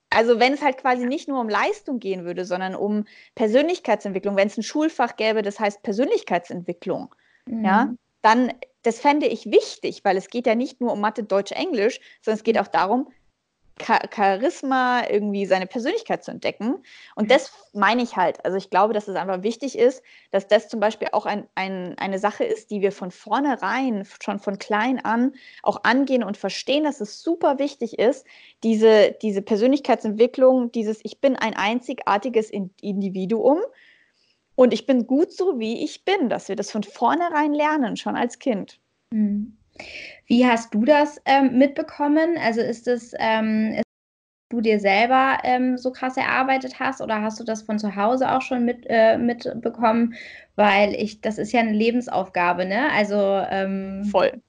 also wenn es halt quasi nicht nur um Leistung gehen würde, sondern um Persönlichkeitsentwicklung, wenn es ein Schulfach gäbe, das heißt Persönlichkeitsentwicklung, mhm. ja, dann, das fände ich wichtig, weil es geht ja nicht nur um Mathe, Deutsch, Englisch, sondern es geht auch darum, Charisma, irgendwie seine Persönlichkeit zu entdecken. Und das meine ich halt. Also ich glaube, dass es einfach wichtig ist, dass das zum Beispiel auch ein, ein, eine Sache ist, die wir von vornherein, schon von klein an auch angehen und verstehen, dass es super wichtig ist, diese, diese Persönlichkeitsentwicklung, dieses Ich bin ein einzigartiges Individuum und ich bin gut so, wie ich bin, dass wir das von vornherein lernen, schon als Kind. Mhm. Wie hast du das ähm, mitbekommen? Also ist es, ähm, ist du dir selber ähm, so krass erarbeitet hast oder hast du das von zu Hause auch schon mit, äh, mitbekommen? Weil ich, das ist ja eine Lebensaufgabe, ne? Also ähm voll.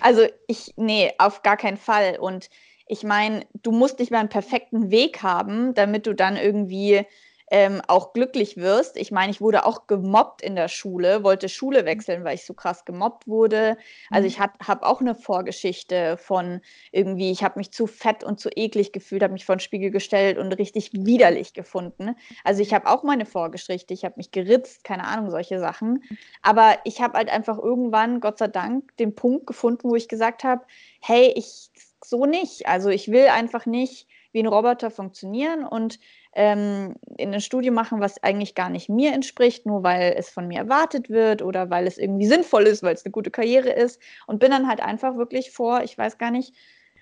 Also ich, nee, auf gar keinen Fall. Und ich meine, du musst nicht mal einen perfekten Weg haben, damit du dann irgendwie ähm, auch glücklich wirst. Ich meine, ich wurde auch gemobbt in der Schule, wollte Schule mhm. wechseln, weil ich so krass gemobbt wurde. Also ich mhm. habe auch eine Vorgeschichte von irgendwie, ich habe mich zu fett und zu eklig gefühlt, habe mich vor den Spiegel gestellt und richtig widerlich gefunden. Also ich habe auch meine Vorgeschichte, ich habe mich geritzt, keine Ahnung, solche Sachen. Aber ich habe halt einfach irgendwann, Gott sei Dank, den Punkt gefunden, wo ich gesagt habe, hey, ich so nicht. Also ich will einfach nicht wie ein Roboter funktionieren und ähm, in ein Studium machen, was eigentlich gar nicht mir entspricht, nur weil es von mir erwartet wird oder weil es irgendwie sinnvoll ist, weil es eine gute Karriere ist. Und bin dann halt einfach wirklich vor, ich weiß gar nicht,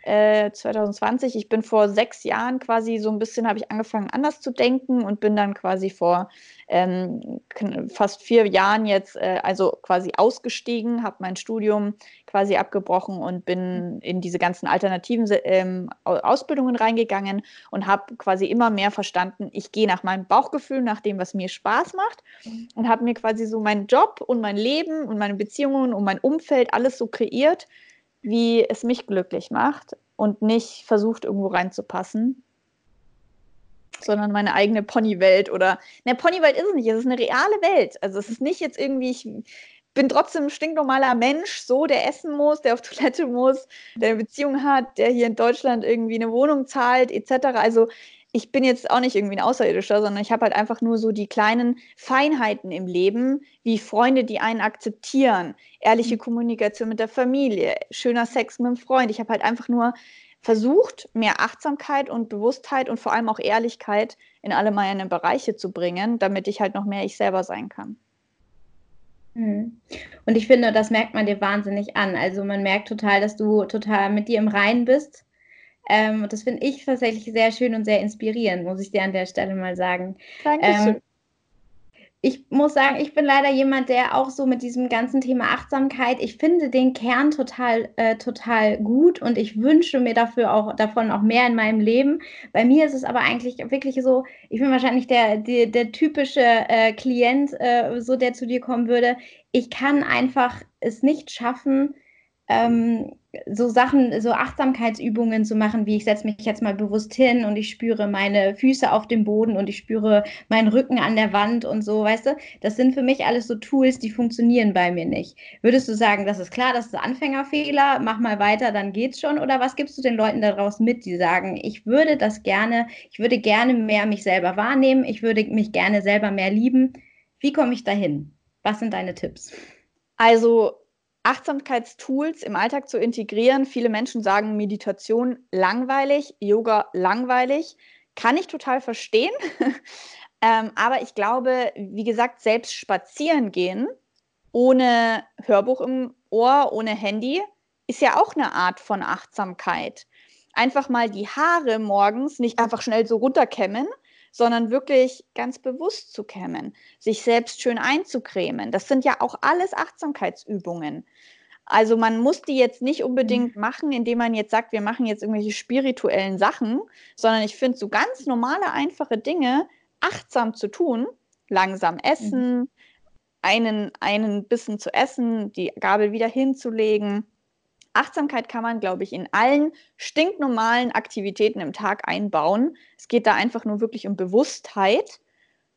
äh, 2020, ich bin vor sechs Jahren quasi so ein bisschen, habe ich angefangen anders zu denken und bin dann quasi vor ähm, fast vier Jahren jetzt, äh, also quasi ausgestiegen, habe mein Studium quasi abgebrochen und bin in diese ganzen alternativen ähm, Ausbildungen reingegangen und habe quasi immer mehr verstanden, ich gehe nach meinem Bauchgefühl, nach dem, was mir Spaß macht und habe mir quasi so meinen Job und mein Leben und meine Beziehungen und mein Umfeld alles so kreiert, wie es mich glücklich macht und nicht versucht, irgendwo reinzupassen, sondern meine eigene Ponywelt oder, ne, Ponywelt ist es nicht, es ist eine reale Welt. Also es ist nicht jetzt irgendwie, ich bin trotzdem ein stinknormaler Mensch, so, der essen muss, der auf Toilette muss, der eine Beziehung hat, der hier in Deutschland irgendwie eine Wohnung zahlt, etc. Also ich bin jetzt auch nicht irgendwie ein Außerirdischer, sondern ich habe halt einfach nur so die kleinen Feinheiten im Leben, wie Freunde, die einen akzeptieren, ehrliche mhm. Kommunikation mit der Familie, schöner Sex mit dem Freund. Ich habe halt einfach nur versucht, mehr Achtsamkeit und Bewusstheit und vor allem auch Ehrlichkeit in alle meine Bereiche zu bringen, damit ich halt noch mehr ich selber sein kann. Mhm. Und ich finde, das merkt man dir wahnsinnig an. Also man merkt total, dass du total mit dir im Reinen bist ähm, und das finde ich tatsächlich sehr schön und sehr inspirierend, muss ich dir an der Stelle mal sagen. Dankeschön. Ähm, ich muss sagen, ich bin leider jemand, der auch so mit diesem ganzen Thema Achtsamkeit, ich finde den Kern total, äh, total gut und ich wünsche mir dafür auch davon auch mehr in meinem Leben. Bei mir ist es aber eigentlich wirklich so, ich bin wahrscheinlich der, der, der typische äh, Klient, äh, so der zu dir kommen würde. Ich kann einfach es nicht schaffen, ähm, so Sachen, so Achtsamkeitsübungen zu machen, wie ich setze mich jetzt mal bewusst hin und ich spüre meine Füße auf dem Boden und ich spüre meinen Rücken an der Wand und so, weißt du? Das sind für mich alles so Tools, die funktionieren bei mir nicht. Würdest du sagen, das ist klar, das ist Anfängerfehler, mach mal weiter, dann geht's schon? Oder was gibst du den Leuten daraus mit, die sagen, ich würde das gerne, ich würde gerne mehr mich selber wahrnehmen, ich würde mich gerne selber mehr lieben. Wie komme ich dahin? Was sind deine Tipps? Also Achtsamkeitstools im Alltag zu integrieren. Viele Menschen sagen Meditation langweilig, Yoga langweilig. Kann ich total verstehen. ähm, aber ich glaube, wie gesagt, selbst spazieren gehen ohne Hörbuch im Ohr, ohne Handy, ist ja auch eine Art von Achtsamkeit. Einfach mal die Haare morgens nicht einfach schnell so runterkämmen, sondern wirklich ganz bewusst zu kämmen, sich selbst schön einzucremen. Das sind ja auch alles Achtsamkeitsübungen. Also man muss die jetzt nicht unbedingt mhm. machen, indem man jetzt sagt, wir machen jetzt irgendwelche spirituellen Sachen, sondern ich finde so ganz normale, einfache Dinge achtsam zu tun, langsam essen, mhm. einen, einen Bissen zu essen, die Gabel wieder hinzulegen, Achtsamkeit kann man, glaube ich, in allen stinknormalen Aktivitäten im Tag einbauen. Es geht da einfach nur wirklich um Bewusstheit.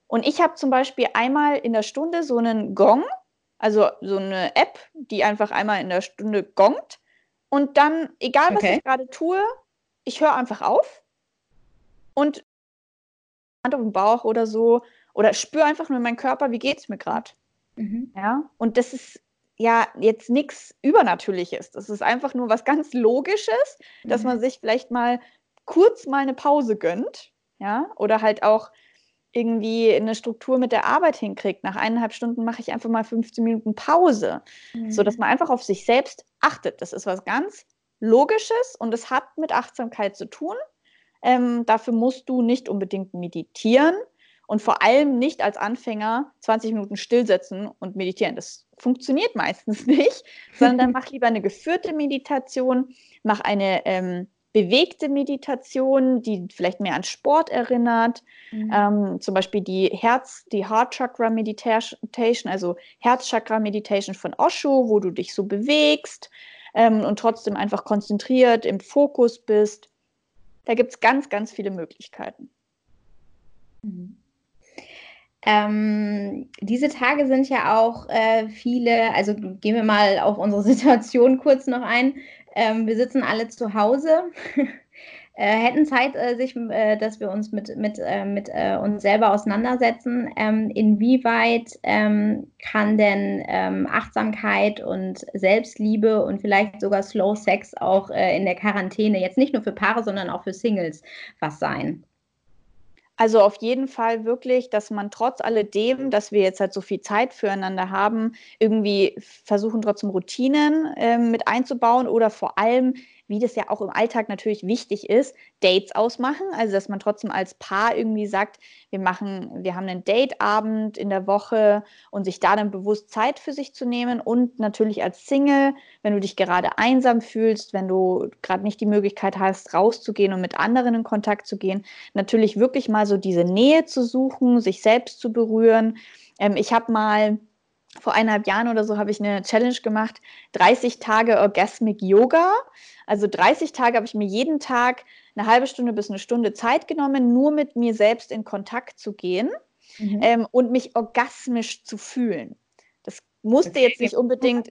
Und ich habe zum Beispiel einmal in der Stunde so einen Gong, also so eine App, die einfach einmal in der Stunde gongt. Und dann, egal was okay. ich gerade tue, ich höre einfach auf und Hand auf den Bauch oder so oder spüre einfach nur in meinen Körper, wie geht es mir gerade. Mhm. Ja, und das ist ja jetzt nichts Übernatürliches. Das ist einfach nur was ganz Logisches, mhm. dass man sich vielleicht mal kurz mal eine Pause gönnt, ja, oder halt auch irgendwie eine Struktur mit der Arbeit hinkriegt. Nach eineinhalb Stunden mache ich einfach mal 15 Minuten Pause, mhm. sodass man einfach auf sich selbst achtet. Das ist was ganz Logisches und es hat mit Achtsamkeit zu tun. Ähm, dafür musst du nicht unbedingt meditieren und vor allem nicht als Anfänger 20 Minuten stillsetzen und meditieren. Das funktioniert meistens nicht, sondern dann mach lieber eine geführte Meditation, mach eine ähm, bewegte Meditation, die vielleicht mehr an Sport erinnert. Mhm. Ähm, zum Beispiel die Herz, die Heart Chakra Meditation, also Herzchakra Meditation von Osho, wo du dich so bewegst ähm, und trotzdem einfach konzentriert im Fokus bist. Da gibt es ganz, ganz viele Möglichkeiten. Mhm. Ähm, diese Tage sind ja auch äh, viele, also gehen wir mal auf unsere Situation kurz noch ein. Ähm, wir sitzen alle zu Hause, äh, hätten Zeit, äh, sich, äh, dass wir uns mit, mit, äh, mit äh, uns selber auseinandersetzen. Ähm, inwieweit ähm, kann denn ähm, Achtsamkeit und Selbstliebe und vielleicht sogar Slow Sex auch in der Quarantäne jetzt nicht nur für Paare, sondern auch für Singles was sein? Also auf jeden Fall wirklich, dass man trotz alledem, dass wir jetzt halt so viel Zeit füreinander haben, irgendwie versuchen trotzdem Routinen äh, mit einzubauen oder vor allem wie das ja auch im Alltag natürlich wichtig ist, Dates ausmachen. Also, dass man trotzdem als Paar irgendwie sagt, wir machen, wir haben einen Dateabend in der Woche und sich da dann bewusst Zeit für sich zu nehmen. Und natürlich als Single, wenn du dich gerade einsam fühlst, wenn du gerade nicht die Möglichkeit hast, rauszugehen und mit anderen in Kontakt zu gehen, natürlich wirklich mal so diese Nähe zu suchen, sich selbst zu berühren. Ähm, ich habe mal vor eineinhalb Jahren oder so habe ich eine Challenge gemacht, 30 Tage Orgasmic Yoga. Also 30 Tage habe ich mir jeden Tag eine halbe Stunde bis eine Stunde Zeit genommen, nur mit mir selbst in Kontakt zu gehen mhm. ähm, und mich orgasmisch zu fühlen. Das musste jetzt nicht unbedingt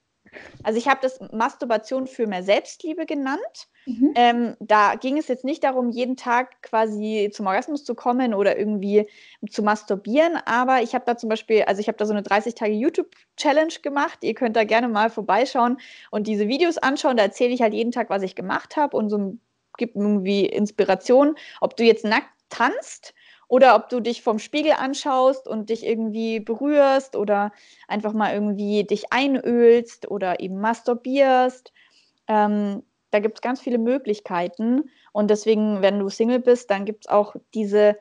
also ich habe das Masturbation für mehr Selbstliebe genannt. Mhm. Ähm, da ging es jetzt nicht darum, jeden Tag quasi zum Orgasmus zu kommen oder irgendwie zu masturbieren, aber ich habe da zum Beispiel, also ich habe da so eine 30 Tage YouTube-Challenge gemacht. Ihr könnt da gerne mal vorbeischauen und diese Videos anschauen. Da erzähle ich halt jeden Tag, was ich gemacht habe und so gibt irgendwie Inspiration, ob du jetzt nackt tanzt oder ob du dich vom Spiegel anschaust und dich irgendwie berührst oder einfach mal irgendwie dich einölst oder eben masturbierst. Ähm, da gibt es ganz viele Möglichkeiten. Und deswegen, wenn du Single bist, dann gibt es auch diese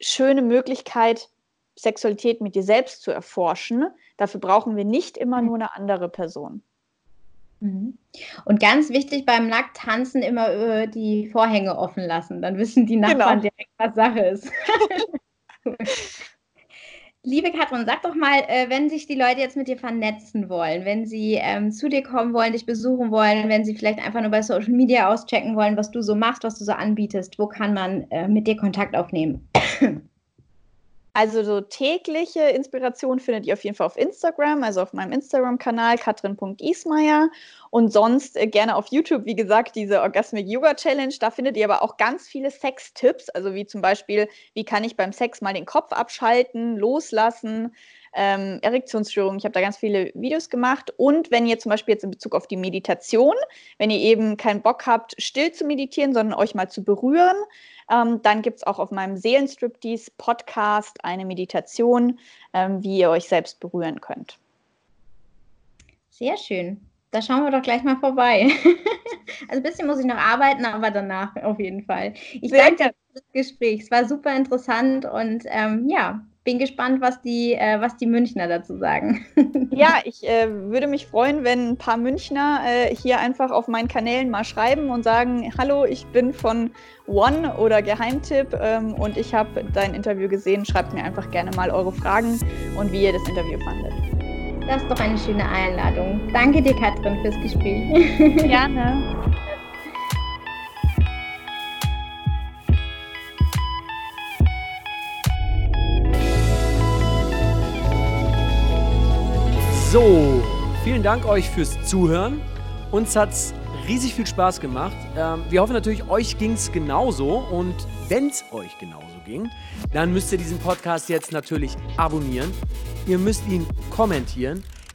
schöne Möglichkeit, Sexualität mit dir selbst zu erforschen. Dafür brauchen wir nicht immer mhm. nur eine andere Person. Mhm. Und ganz wichtig beim Nackttanzen immer äh, die Vorhänge offen lassen. Dann wissen die Nachbarn genau. direkt, was Sache ist. Liebe Katrin, sag doch mal, äh, wenn sich die Leute jetzt mit dir vernetzen wollen, wenn sie ähm, zu dir kommen wollen, dich besuchen wollen, wenn sie vielleicht einfach nur bei Social Media auschecken wollen, was du so machst, was du so anbietest, wo kann man äh, mit dir Kontakt aufnehmen? Also so tägliche Inspiration findet ihr auf jeden Fall auf Instagram, also auf meinem Instagram-Kanal katrin.ismeier und sonst äh, gerne auf YouTube, wie gesagt, diese Orgasmic Yoga Challenge. Da findet ihr aber auch ganz viele Sex-Tipps, also wie zum Beispiel, wie kann ich beim Sex mal den Kopf abschalten, loslassen, ähm, Erektionsstörungen. Ich habe da ganz viele Videos gemacht. Und wenn ihr zum Beispiel jetzt in Bezug auf die Meditation, wenn ihr eben keinen Bock habt, still zu meditieren, sondern euch mal zu berühren, ähm, dann gibt es auch auf meinem Seelenstriptease-Podcast eine Meditation, ähm, wie ihr euch selbst berühren könnt. Sehr schön. Da schauen wir doch gleich mal vorbei. also ein bisschen muss ich noch arbeiten, aber danach auf jeden Fall. Ich Sehr danke dir für das Gespräch. Es war super interessant und ähm, ja, bin gespannt, was die, äh, was die Münchner dazu sagen. ja, ich äh, würde mich freuen, wenn ein paar Münchner äh, hier einfach auf meinen Kanälen mal schreiben und sagen, hallo, ich bin von One oder Geheimtipp ähm, und ich habe dein Interview gesehen. Schreibt mir einfach gerne mal eure Fragen und wie ihr das Interview fandet. Das ist doch eine schöne Einladung. Danke dir, Katrin, fürs Gespräch. Gerne. So, vielen Dank euch fürs Zuhören. Uns hat es riesig viel Spaß gemacht. Ähm, wir hoffen natürlich, euch ging es genauso. Und wenn es euch genauso ging, dann müsst ihr diesen Podcast jetzt natürlich abonnieren. Ihr müsst ihn kommentieren.